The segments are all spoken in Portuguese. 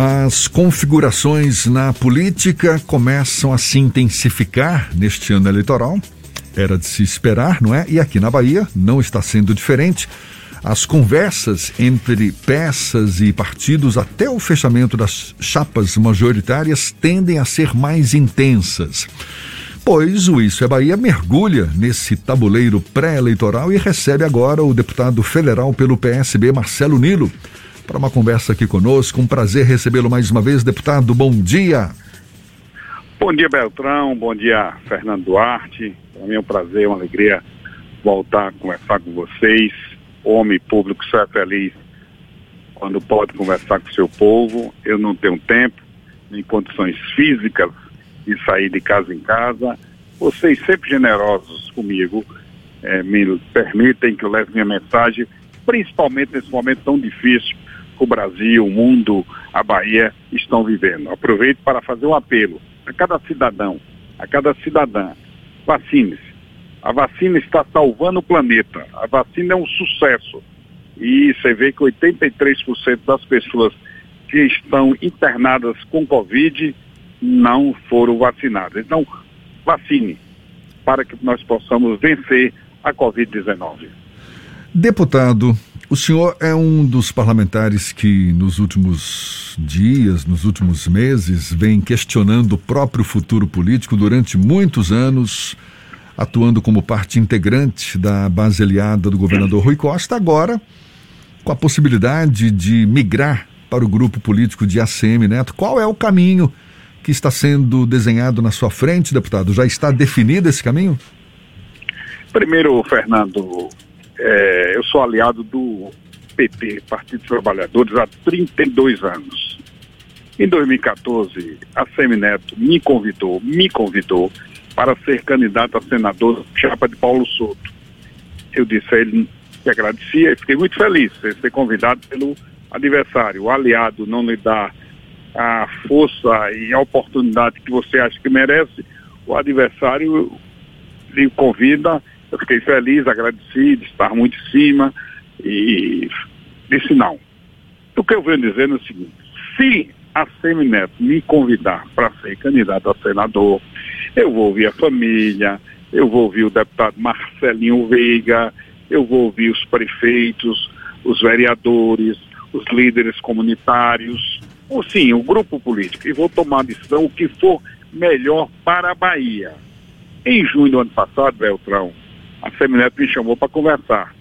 As configurações na política começam a se intensificar neste ano eleitoral. Era de se esperar, não é? E aqui na Bahia não está sendo diferente. As conversas entre peças e partidos até o fechamento das chapas majoritárias tendem a ser mais intensas. Pois o Isso é Bahia mergulha nesse tabuleiro pré-eleitoral e recebe agora o deputado federal pelo PSB, Marcelo Nilo para uma conversa aqui conosco. Um prazer recebê-lo mais uma vez, deputado. Bom dia. Bom dia, Beltrão. Bom dia, Fernando Duarte. Para mim é um prazer, uma alegria voltar a conversar com vocês. Homem público só é feliz quando pode conversar com o seu povo. Eu não tenho tempo, nem condições físicas de sair de casa em casa. Vocês sempre generosos comigo, eh, me permitem que eu leve minha mensagem, principalmente nesse momento tão difícil o Brasil, o mundo, a Bahia estão vivendo. Aproveito para fazer um apelo a cada cidadão, a cada cidadã. Vacine-se. A vacina está salvando o planeta. A vacina é um sucesso. E você vê que 83% das pessoas que estão internadas com Covid não foram vacinadas. Então, vacine para que nós possamos vencer a Covid-19. Deputado, o senhor é um dos parlamentares que nos últimos dias, nos últimos meses, vem questionando o próprio futuro político durante muitos anos, atuando como parte integrante da base aliada do governador Rui Costa, agora com a possibilidade de migrar para o grupo político de ACM Neto. Qual é o caminho que está sendo desenhado na sua frente, deputado? Já está definido esse caminho? Primeiro, Fernando, é, eu sou aliado do PT, Partido dos Trabalhadores, há 32 anos. Em 2014, a Semineto me convidou, me convidou para ser candidato a senador chapa de Paulo Souto. Eu disse a ele que agradecia e fiquei muito feliz de ser convidado pelo adversário. O aliado não lhe dá a força e a oportunidade que você acha que merece, o adversário lhe convida eu fiquei feliz, agradecido, estar muito em cima e disse não. O que eu venho dizendo é o seguinte, se a Semineto me convidar para ser candidato a senador, eu vou ouvir a família, eu vou ouvir o deputado Marcelinho Veiga, eu vou ouvir os prefeitos, os vereadores, os líderes comunitários, ou sim, o grupo político, e vou tomar a decisão o que for melhor para a Bahia. Em junho do ano passado, Beltrão, a Semineto me chamou para conversar.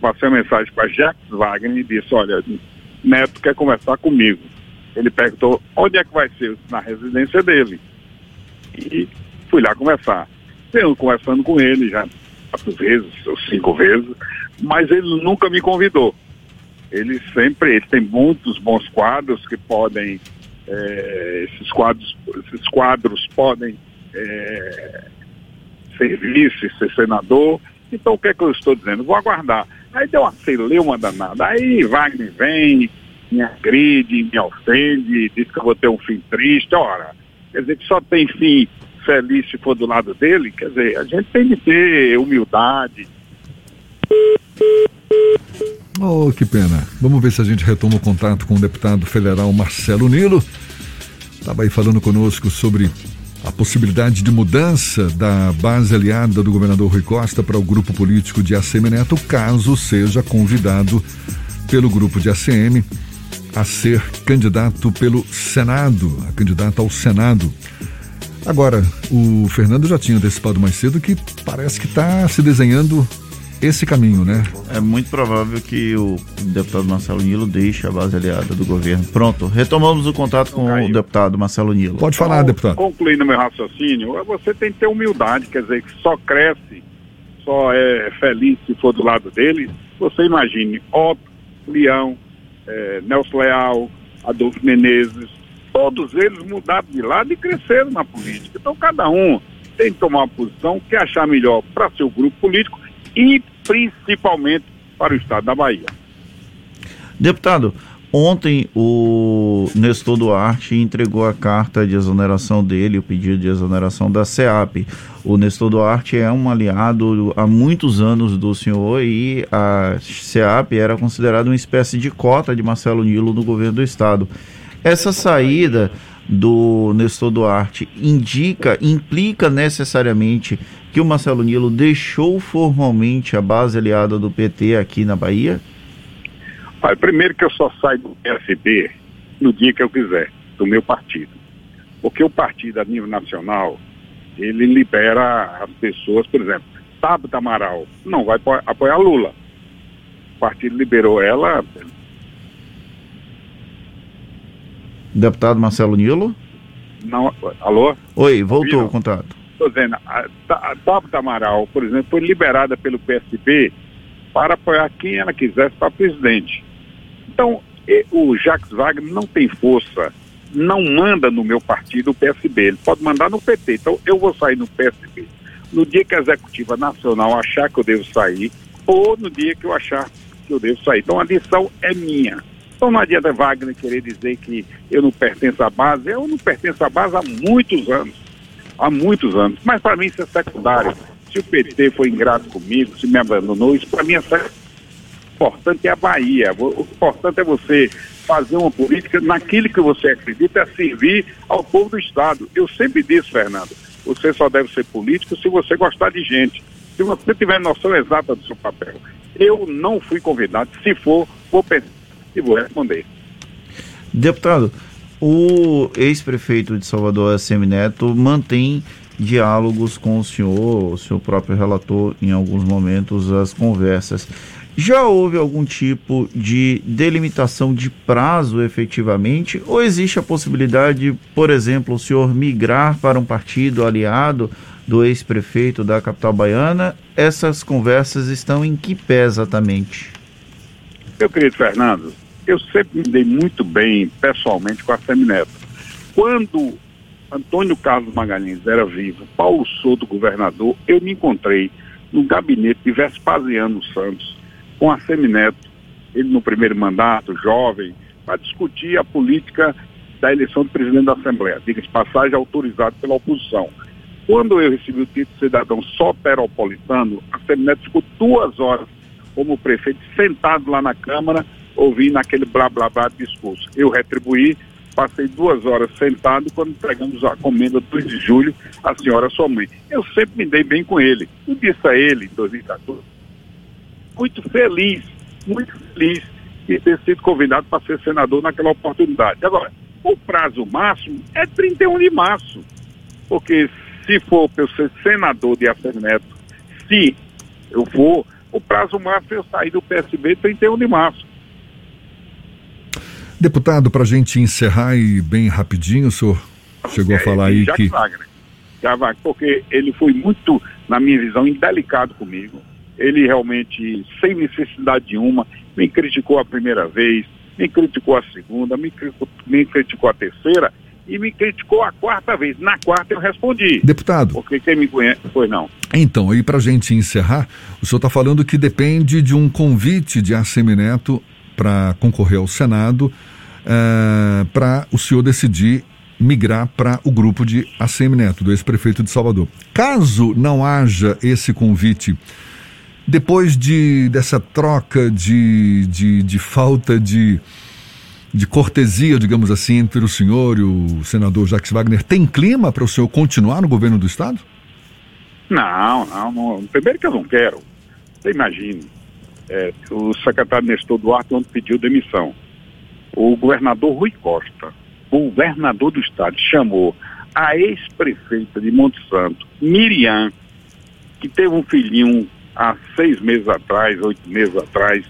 Passei uma mensagem para Jacques Wagner e disse, olha, Neto quer conversar comigo. Ele perguntou onde é que vai ser, na residência dele. E fui lá conversar. Venho conversando com ele já quatro vezes, ou cinco vezes, mas ele nunca me convidou. Ele sempre, ele tem muitos bons quadros que podem, é, esses quadros, esses quadros podem é, ser vice, ser senador. Então o que é que eu estou dizendo? Vou aguardar. Aí deu uma celeuma danada. Aí Wagner vem, me agride, me ofende, diz que eu vou ter um fim triste. Ora, quer dizer que só tem fim feliz se for do lado dele. Quer dizer, a gente tem de ter humildade. Oh, que pena. Vamos ver se a gente retoma o contato com o deputado federal Marcelo Nilo. Estava aí falando conosco sobre a possibilidade de mudança da base aliada do governador Rui Costa para o grupo político de ACM Neto, caso seja convidado pelo grupo de ACM a ser candidato pelo Senado, a candidata ao Senado. Agora, o Fernando já tinha antecipado mais cedo que parece que está se desenhando esse caminho, né? É muito provável que o deputado Marcelo Nilo deixe a base aliada do governo. Pronto, retomamos o contato com Caiu. o deputado Marcelo Nilo. Pode falar, então, deputado. Concluindo meu raciocínio, você tem que ter humildade, quer dizer, que só cresce, só é feliz se for do lado dele. Você imagine, Otto, Leão, é, Nelson Leal, Adolfo Menezes, todos eles mudaram de lado e cresceram na política. Então cada um tem que tomar uma posição que achar melhor para seu grupo político e principalmente para o estado da Bahia. Deputado, ontem o Nestor Duarte entregou a carta de exoneração dele, o pedido de exoneração da SEAP. O Nestor Duarte é um aliado há muitos anos do senhor e a SEAP era considerada uma espécie de cota de Marcelo Nilo no governo do estado. Essa saída do Nestor Duarte indica, implica necessariamente que o Marcelo Nilo deixou formalmente a base aliada do PT aqui na Bahia? Olha, primeiro que eu só saio do PSB no dia que eu quiser, do meu partido. Porque o partido a nível nacional, ele libera as pessoas, por exemplo, Tabata Amaral não vai apoiar Lula. O partido liberou ela. Deputado Marcelo Nilo? Não, alô? Oi, voltou o contato. Estou dizendo, a, a Amaral, por exemplo, foi liberada pelo PSB para apoiar quem ela quisesse para presidente. Então, o Jacques Wagner não tem força, não manda no meu partido o PSB, ele pode mandar no PT. Então, eu vou sair no PSB no dia que a executiva nacional achar que eu devo sair, ou no dia que eu achar que eu devo sair. Então, a decisão é minha. Então, não adianta Wagner querer dizer que eu não pertenço à base. Eu não pertenço à base há muitos anos. Há muitos anos. Mas, para mim, isso é secundário. Se o PT foi ingrato comigo, se me abandonou, isso para mim é secundário importante é a Bahia. O importante é você fazer uma política naquilo que você acredita, é servir ao povo do Estado. Eu sempre disse, Fernando, você só deve ser político se você gostar de gente. Se você tiver noção exata do seu papel. Eu não fui convidado. Se for, vou pensar e vou responder. Deputado, o ex-prefeito de Salvador, Semineto, mantém diálogos com o senhor, o senhor próprio relator em alguns momentos as conversas. Já houve algum tipo de delimitação de prazo efetivamente? Ou existe a possibilidade, por exemplo, o senhor migrar para um partido aliado do ex-prefeito da capital baiana? Essas conversas estão em que pé exatamente? Meu querido Fernando, eu sempre me dei muito bem pessoalmente com a Semineto. Quando Antônio Carlos Magalhães era vivo, Paulo Souto governador, eu me encontrei no gabinete de Vespasiano Santos com a Semineto, ele no primeiro mandato, jovem, para discutir a política da eleição do presidente da Assembleia, diga-se passagem, autorizado pela oposição. Quando eu recebi o título de cidadão soteropolitano, a Semineto ficou duas horas como prefeito sentado lá na Câmara, ouvindo aquele blá blá blá de discurso. Eu retribuí, passei duas horas sentado quando entregamos a comenda 2 de julho à senhora sua mãe. Eu sempre me dei bem com ele. Eu disse a ele, em 2014, muito feliz, muito feliz de ter sido convidado para ser senador naquela oportunidade. Agora, o prazo máximo é 31 de março, porque se for para eu ser senador de Afer Neto, se eu for, o prazo máximo é eu sair do PSB 31 de março. Deputado, para a gente encerrar e bem rapidinho, o senhor chegou é, a falar aí que... Wagner, Wagner, porque ele foi muito, na minha visão, indelicado comigo ele realmente, sem necessidade de uma, me criticou a primeira vez, me criticou a segunda, me criticou, me criticou a terceira e me criticou a quarta vez. Na quarta eu respondi. Deputado. Porque quem me conhece, foi não. Então, aí para a gente encerrar, o senhor está falando que depende de um convite de Assemineto para concorrer ao Senado, é, para o senhor decidir migrar para o grupo de Assemineto, do ex-prefeito de Salvador. Caso não haja esse convite depois de, dessa troca de, de, de falta de, de cortesia, digamos assim, entre o senhor e o senador Jacques Wagner, tem clima para o senhor continuar no governo do Estado? Não, não, não. Primeiro que eu não quero. Você imagine, é, o secretário Nestor Duarte ontem pediu demissão. O governador Rui Costa, governador do estado, chamou a ex-prefeita de Monte Santo, Miriam, que teve um filhinho há seis meses atrás, oito meses atrás,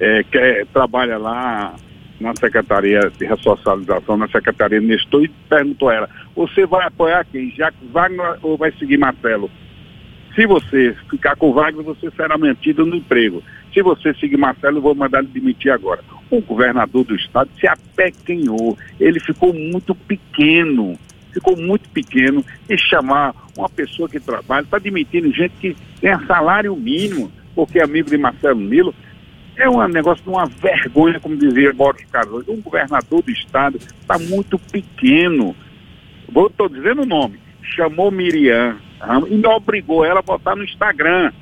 é, que é, trabalha lá na Secretaria de Ressocialização, na Secretaria Nestor, e perguntou a ela, você vai apoiar quem? Jacques Wagner ou vai seguir Marcelo? Se você ficar com Wagner, você será mantido no emprego. Se você seguir Marcelo, eu vou mandar ele demitir agora. O governador do estado se apequenhou, ele ficou muito pequeno ficou muito pequeno e chamar uma pessoa que trabalha, está admitindo gente que tem salário mínimo, porque é amigo de Marcelo Nilo, é um negócio de uma vergonha, como dizia Boris Carlos. Um governador do estado está muito pequeno. Estou dizendo o nome. Chamou Miriam e não obrigou ela a botar no Instagram.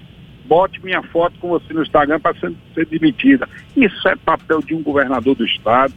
Bote minha foto com você no Instagram para ser, ser demitida. Isso é papel de um governador do estado.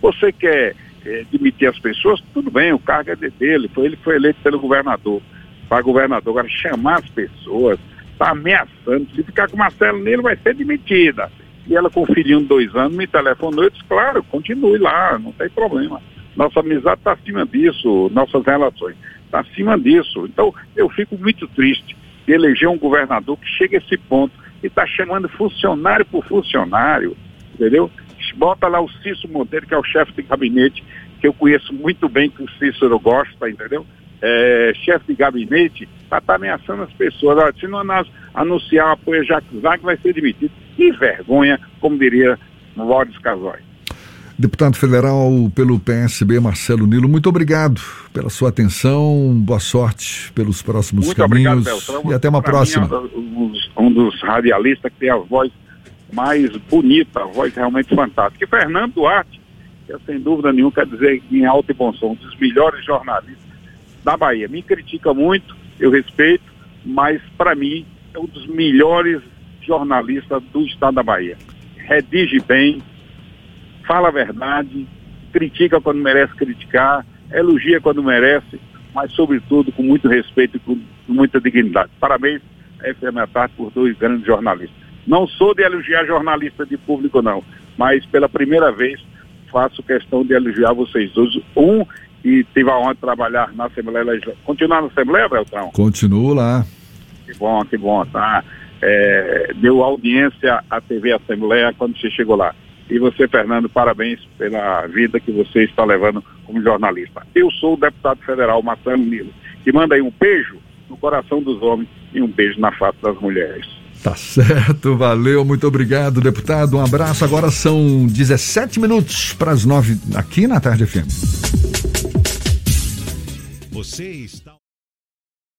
Você quer é, demitir as pessoas, tudo bem, o cargo é dele, foi ele foi eleito pelo governador, para governador. Agora, chamar as pessoas, está ameaçando, se ficar com Marcelo nele, vai ser demitida. E ela conferiu dois anos, me telefonou e disse, claro, continue lá, não tem problema. Nossa amizade está acima disso, nossas relações está acima disso. Então, eu fico muito triste de eleger um governador que chega a esse ponto e está chamando funcionário por funcionário, entendeu? Bota lá o Cícero Monteiro, que é o chefe de gabinete, que eu conheço muito bem, que o Cícero gosta, entendeu? É, chefe de gabinete, está tá ameaçando as pessoas. Olha, se não anunciar o apoio a Jacques Wagner, vai ser demitido. Que vergonha, como diria Boris Casói. Deputado federal pelo PSB, Marcelo Nilo, muito obrigado pela sua atenção, boa sorte pelos próximos muito caminhos obrigado, Beltrão. e até uma pra próxima. Mim, é um dos radialistas que tem a voz mais bonita, a voz realmente fantástica. E Fernando Duarte, que é, sem dúvida nenhuma, quer dizer, em alto e bom som, um dos melhores jornalistas da Bahia. Me critica muito, eu respeito, mas para mim é um dos melhores jornalistas do estado da Bahia. Redige bem, fala a verdade, critica quando merece criticar, elogia quando merece, mas sobretudo com muito respeito e com muita dignidade. Parabéns FM à tarde por dois grandes jornalistas. Não sou de elogiar jornalista de público não, mas pela primeira vez faço questão de elogiar vocês dois. Um e tive a honra de trabalhar na Assembleia Legislativa. Continuar na Assembleia, Beltrão? Continuo lá. Que bom, que bom, tá? É, deu audiência à TV Assembleia quando você chegou lá. E você, Fernando, parabéns pela vida que você está levando como jornalista. Eu sou o deputado federal Marcelo Nilo, que manda aí um beijo no coração dos homens e um beijo na face das mulheres. Tá certo, valeu, muito obrigado, deputado. Um abraço. Agora são 17 minutos para as 9 aqui na Tarde FM. Você está.